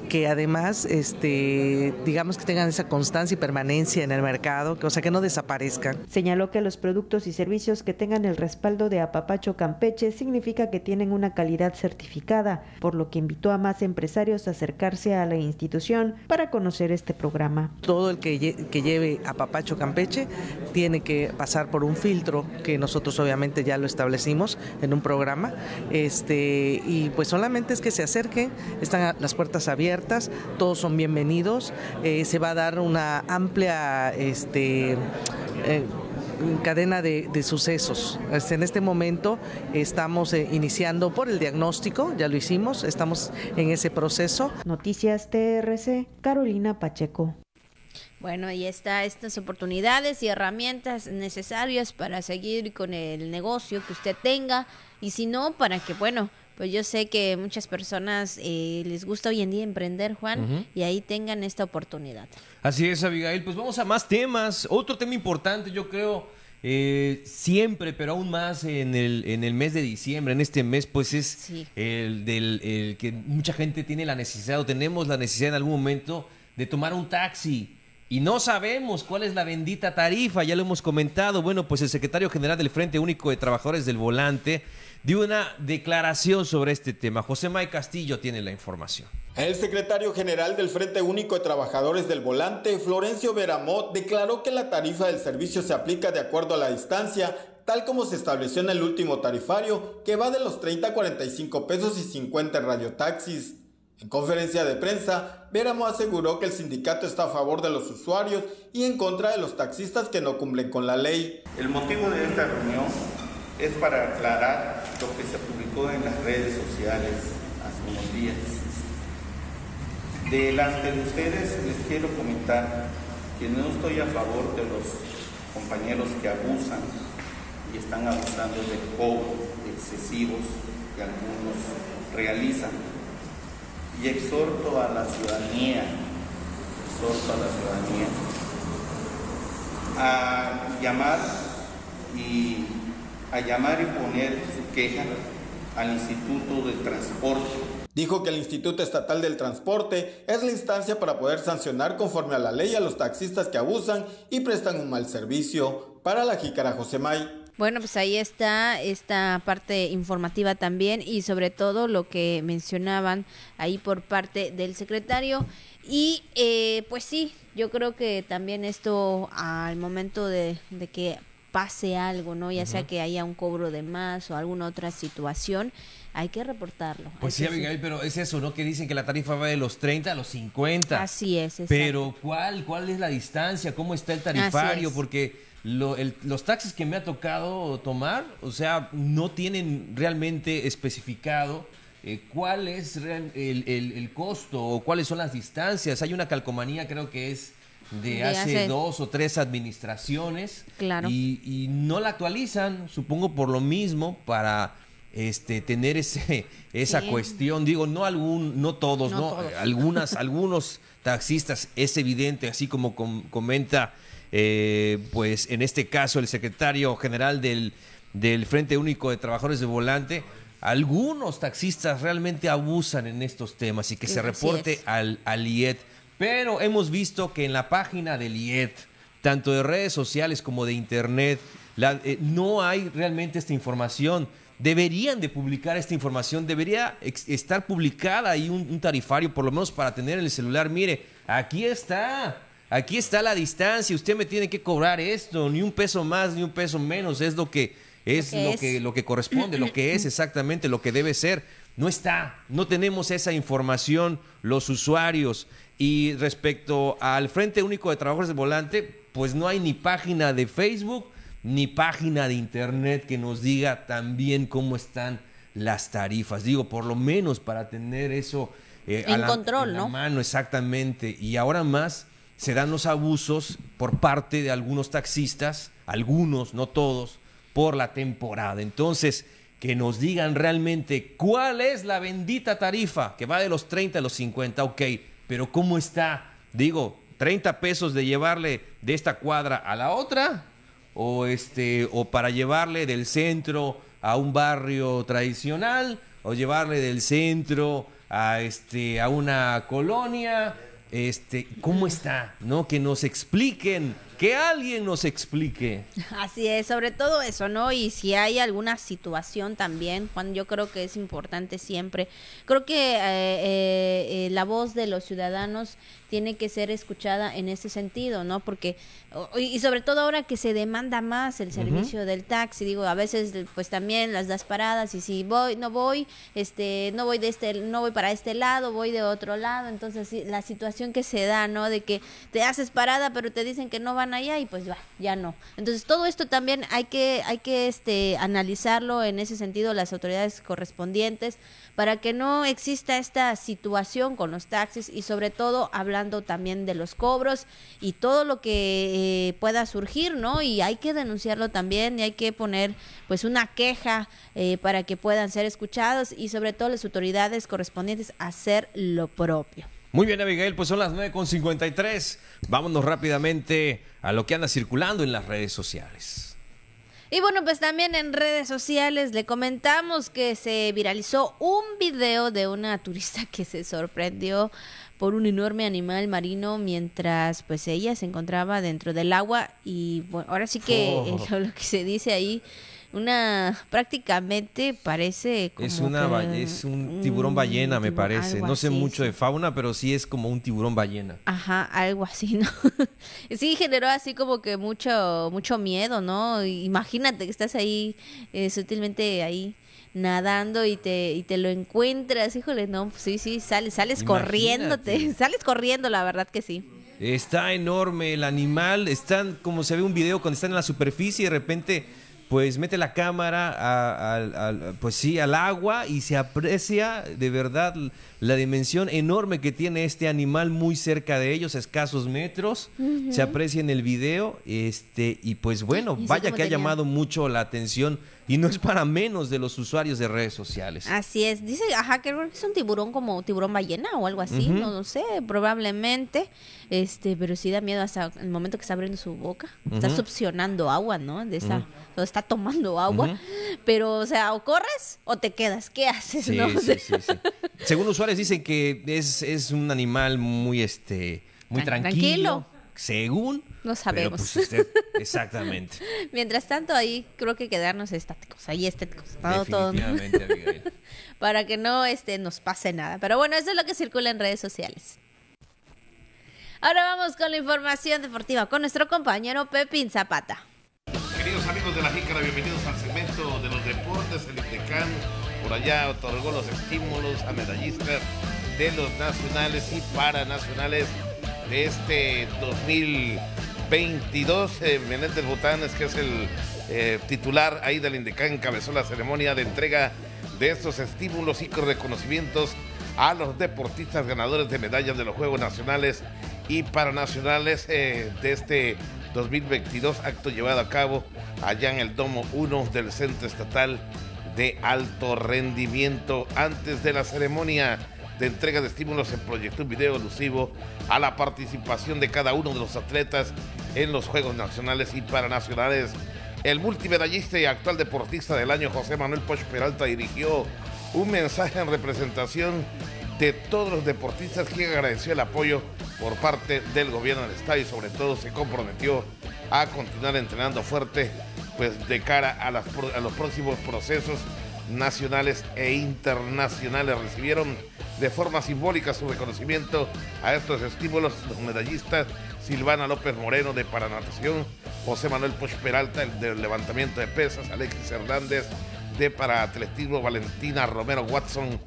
que además, este, digamos que tengan esa constancia y permanencia en el mercado, que, o sea, que no desaparezcan. Señaló que los productos y servicios que tengan el respaldo de Apapacho Campeche significa que tienen una calidad certificada, por lo que invitó a más empresarios a acercarse a la institución para conocer este programa. Todo el que, que lleve Apapacho Campeche tiene que pasar por un filtro que nosotros obviamente ya lo establecimos en un programa, este, y pues solamente es que se acerquen, están las puertas abiertas abiertas, todos son bienvenidos, eh, se va a dar una amplia este, eh, cadena de, sucesos. En este momento estamos eh, iniciando por el diagnóstico, ya lo hicimos, estamos en ese proceso. Noticias TRC, Carolina Pacheco. Bueno, ahí está estas oportunidades y herramientas necesarias para seguir con el negocio que usted tenga y si no, para que, bueno, pues yo sé que muchas personas eh, les gusta hoy en día emprender, Juan, y ahí tengan esta oportunidad. Así es, Abigail. Pues vamos a más temas. Otro tema importante, yo creo, eh, siempre, pero aún más en el, en el mes de diciembre, en este mes, pues es el del el que mucha gente tiene la necesidad o tenemos la necesidad en algún momento de tomar un taxi. Y no sabemos cuál es la bendita tarifa, ya lo hemos comentado. Bueno, pues el secretario general del Frente Único de Trabajadores del Volante dio una declaración sobre este tema. José May Castillo tiene la información. El secretario general del Frente Único de Trabajadores del Volante, Florencio Veramot, declaró que la tarifa del servicio se aplica de acuerdo a la distancia, tal como se estableció en el último tarifario, que va de los 30 a 45 pesos y 50 en radiotaxis. En conferencia de prensa, Véramo aseguró que el sindicato está a favor de los usuarios y en contra de los taxistas que no cumplen con la ley. El motivo de esta reunión es para aclarar lo que se publicó en las redes sociales hace unos días. Delante de ustedes les quiero comentar que no estoy a favor de los compañeros que abusan y están abusando de cobros excesivos que algunos realizan y exhorto a la ciudadanía, exhorto a la ciudadanía a llamar y a llamar y poner su queja al Instituto de Transporte. Dijo que el Instituto Estatal del Transporte es la instancia para poder sancionar conforme a la ley a los taxistas que abusan y prestan un mal servicio. Para la Jícara Josemay. Bueno, pues ahí está esta parte informativa también y sobre todo lo que mencionaban ahí por parte del secretario. Y eh, pues sí, yo creo que también esto al momento de, que pase algo, ¿no? Ya sea que haya un cobro de más o alguna otra situación, hay que reportarlo. Pues sí, Abigail, pero es eso, ¿no? Que dicen que la tarifa va de los 30 a los 50. Así es. Pero ¿cuál, ¿cuál es la distancia? ¿Cómo está el tarifario? Porque los taxis que me ha tocado tomar, o sea, no tienen realmente especificado eh, cuál es el, costo o cuáles son las distancias. Hay una calcomanía, creo que es de, hace, dos o tres administraciones. Claro. Y, no la actualizan, supongo por lo mismo, para este tener ese esa cuestión digo no algún no todos no, algunas algunos taxistas es evidente así como comenta eh, pues en este caso el secretario general del, del Frente Único de Trabajadores de Volante, algunos taxistas realmente abusan en estos temas y que se reporte al, al IET. Pero hemos visto que en la página del IET, tanto de redes sociales como de internet, eh, no hay realmente esta información. Deberían de publicar esta información, debería estar publicada ahí un, tarifario, por lo menos para tener en el celular. Mire, aquí está, Aquí está la distancia, usted me tiene que cobrar esto, ni un peso más, ni un peso menos, es lo que es lo que, lo que corresponde, lo que es exactamente lo que debe ser. No está, no tenemos esa información los usuarios. Y respecto al Frente Único de Trabajadores de Volante, pues no hay ni página de Facebook ni página de internet que nos diga también cómo están las tarifas. Digo, por lo menos para tener eso eh, en control, ¿no? mano, exactamente. Y ahora más se dan los abusos por parte de algunos taxistas, algunos, no todos, por la temporada. Entonces, que nos digan realmente cuál es la bendita tarifa, que va de los 30 a los 50, ok, pero ¿cómo está? Digo, 30 pesos de llevarle de esta cuadra a la otra, o, este, o para llevarle del centro a un barrio tradicional, o llevarle del centro a, este, a una colonia, este, cómo está, ¿no? Que nos expliquen Que alguien nos explique. Así es, sobre todo eso, ¿no? Y si hay alguna situación también, Juan, yo creo que es importante siempre. Creo que eh, eh, eh, la voz de los ciudadanos tiene que ser escuchada en ese sentido, ¿no? Porque, y sobre todo ahora que se demanda más el servicio del taxi, digo, a veces pues también las das paradas y si voy, no voy, este, no voy de este, no voy para este lado, voy de otro lado, entonces la situación que se da, ¿no? De que te haces parada pero te dicen que no van allá y pues ya, no. Entonces todo esto también hay que, hay que este, analizarlo en ese sentido las autoridades correspondientes para que no exista esta situación con los taxis y sobre todo hablando también de los cobros y todo lo que eh, pueda surgir, ¿no? Y hay que denunciarlo también y hay que poner pues una queja eh, para que puedan ser escuchados y sobre todo las autoridades correspondientes hacer lo propio. Muy bien, Abigail, pues son las 9.53. Vámonos rápidamente a lo que anda circulando en las redes sociales. Y bueno, pues también en redes sociales le comentamos que se viralizó un video de una turista que se sorprendió por un enorme animal marino mientras pues ella se encontraba dentro del agua y bueno, ahora sí que Oh. lo que se dice ahí una prácticamente parece como Es, una, que es un tiburón ballena, me parece. No sé así, mucho sí. de fauna, pero sí es como un tiburón ballena. Ajá, algo así, ¿no? sí generó así como que mucho mucho miedo, ¿no? Imagínate que estás ahí eh, sutilmente ahí nadando y te y te lo encuentras, híjole, no, sí, sí, sales sales Imagínate. corriéndote, sales corriendo, la verdad que sí. Está enorme el animal. Están, como se ve un video, cuando están en la superficie y de repente, pues mete la cámara a- pues sí, al agua y se aprecia de verdad la dimensión enorme que tiene este animal muy cerca de ellos, a escasos metros. Se aprecia en el video. Este, y pues bueno, vaya que ha llamado mucho la atención y no es para menos de los usuarios de redes sociales. Así es, dice, ajá, que creo que es un tiburón como tiburón ballena o algo así, no lo sé, probablemente, este, pero sí da miedo hasta el momento que está abriendo su boca, está succionando agua, ¿no? De esa, o está tomando agua, pero, o sea, o corres o te quedas, ¿qué haces, Sí, no? Sí, sí, sí. Según usuarios dicen que es, es un animal muy este muy Tran- tranquilo. tranquilo. Según. No pero, sabemos. pues, usted- exactamente. Mientras tanto, ahí creo que quedarnos estáticos, ahí estéticos, todo, todo, para que no este, nos pase nada. Pero bueno, eso es lo que circula en redes sociales. Ahora vamos con la información deportiva con nuestro compañero Pepín Zapata. Queridos amigos de la Jícara, bienvenidos al segmento de los deportes. El INTECAN por allá otorgó los estímulos a medallistas de los nacionales y paranacionales de este 2022. Eh, Menéndez Botanes, que es el eh, titular ahí del encabezó la ceremonia de entrega de estos estímulos y reconocimientos a los deportistas ganadores de medallas de los Juegos Nacionales y Paranacionales eh, de este 2022, acto llevado a cabo allá en el Domo 1 del Centro Estatal de Alto Rendimiento. Antes de la ceremonia de entrega de estímulos se proyectó un video alusivo a la participación de cada uno de los atletas en los Juegos Nacionales y Paranacionales. El multimedallista y actual deportista del año José Manuel Poch Peralta dirigió un mensaje en representación de todos los deportistas quien agradeció el apoyo por parte del gobierno del estado y sobre todo se comprometió a continuar entrenando fuerte pues de cara a los próximos procesos nacionales e internacionales. Recibieron de forma simbólica su reconocimiento a estos estímulos los medallistas Silvana López Moreno de Paranatación, José Manuel Poch Peralta el del levantamiento de pesas, Alexis Hernández de paraatletismo, Valentina Romero Watson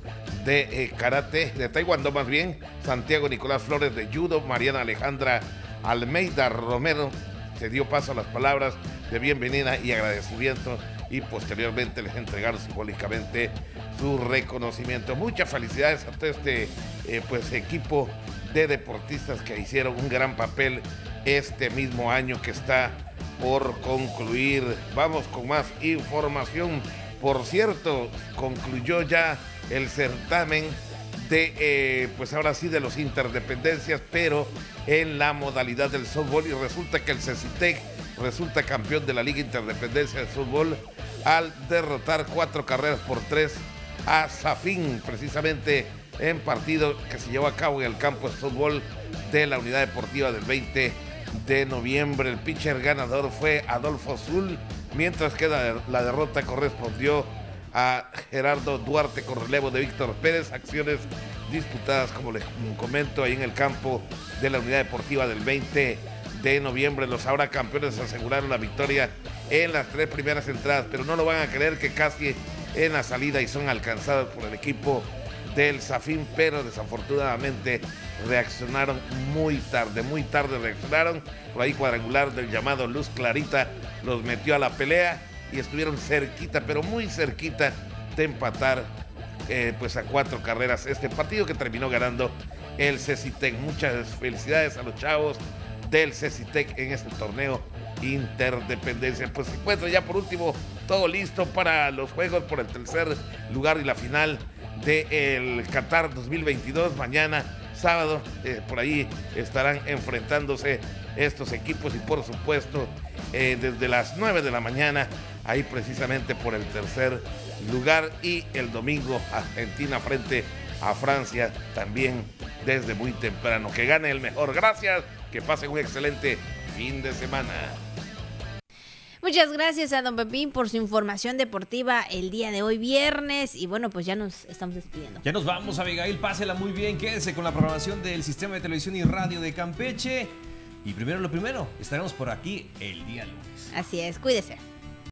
de eh, karate, de taekwondo más bien, Santiago Nicolás Flores de judo, Mariana Alejandra Almeida Romero se dio paso a las palabras de bienvenida y agradecimiento y posteriormente les entregaron simbólicamente su reconocimiento. Muchas felicidades a todo este eh, pues equipo de deportistas que hicieron un gran papel este mismo año que está por concluir. Vamos con más información. Por cierto, concluyó ya el certamen de, eh, pues ahora sí, de los interdependencias, pero en la modalidad del softball. Y resulta que el CECITEC resulta campeón de la Liga Interdependencia de Fútbol al derrotar cuatro carreras por tres a Zafín, precisamente en partido que se llevó a cabo en el campo de fútbol de la Unidad Deportiva del 20 de noviembre. El pitcher ganador fue Adolfo Zul, mientras que la derrota correspondió a Gerardo Duarte con relevo de Víctor Pérez. Acciones disputadas, como les comento, ahí en el campo de la unidad deportiva del 20 de noviembre. Los ahora campeones aseguraron la victoria en las tres primeras entradas, pero no lo van a creer que casi en la salida y son alcanzados por el equipo del Zafín, pero desafortunadamente reaccionaron muy tarde, muy tarde reaccionaron. Por ahí cuadrangular del llamado Luz Clarita los metió a la pelea y estuvieron cerquita, pero muy cerquita de empatar eh, pues a cuatro carreras este partido que terminó ganando el Cecitec. Muchas felicidades a los chavos del Cecitec en este torneo Interdependencia. Pues se encuentra ya por último todo listo para los juegos por el tercer lugar y la final del Qatar 2022 mañana sábado. eh, por ahí estarán enfrentándose estos equipos y por supuesto eh, desde las 9 de la mañana ahí precisamente por el tercer lugar y el domingo Argentina frente a Francia también desde muy temprano. Que gane el mejor. Gracias. Que pasen un excelente fin de semana. Muchas gracias a don Pepín por su información deportiva el día de hoy viernes y bueno pues ya nos estamos despidiendo. Ya nos vamos, Abigail. Pásela muy bien. Quédese con la programación del Sistema de Televisión y Radio de Campeche. Y primero lo primero, estaremos por aquí el día lunes. Así es, cuídese.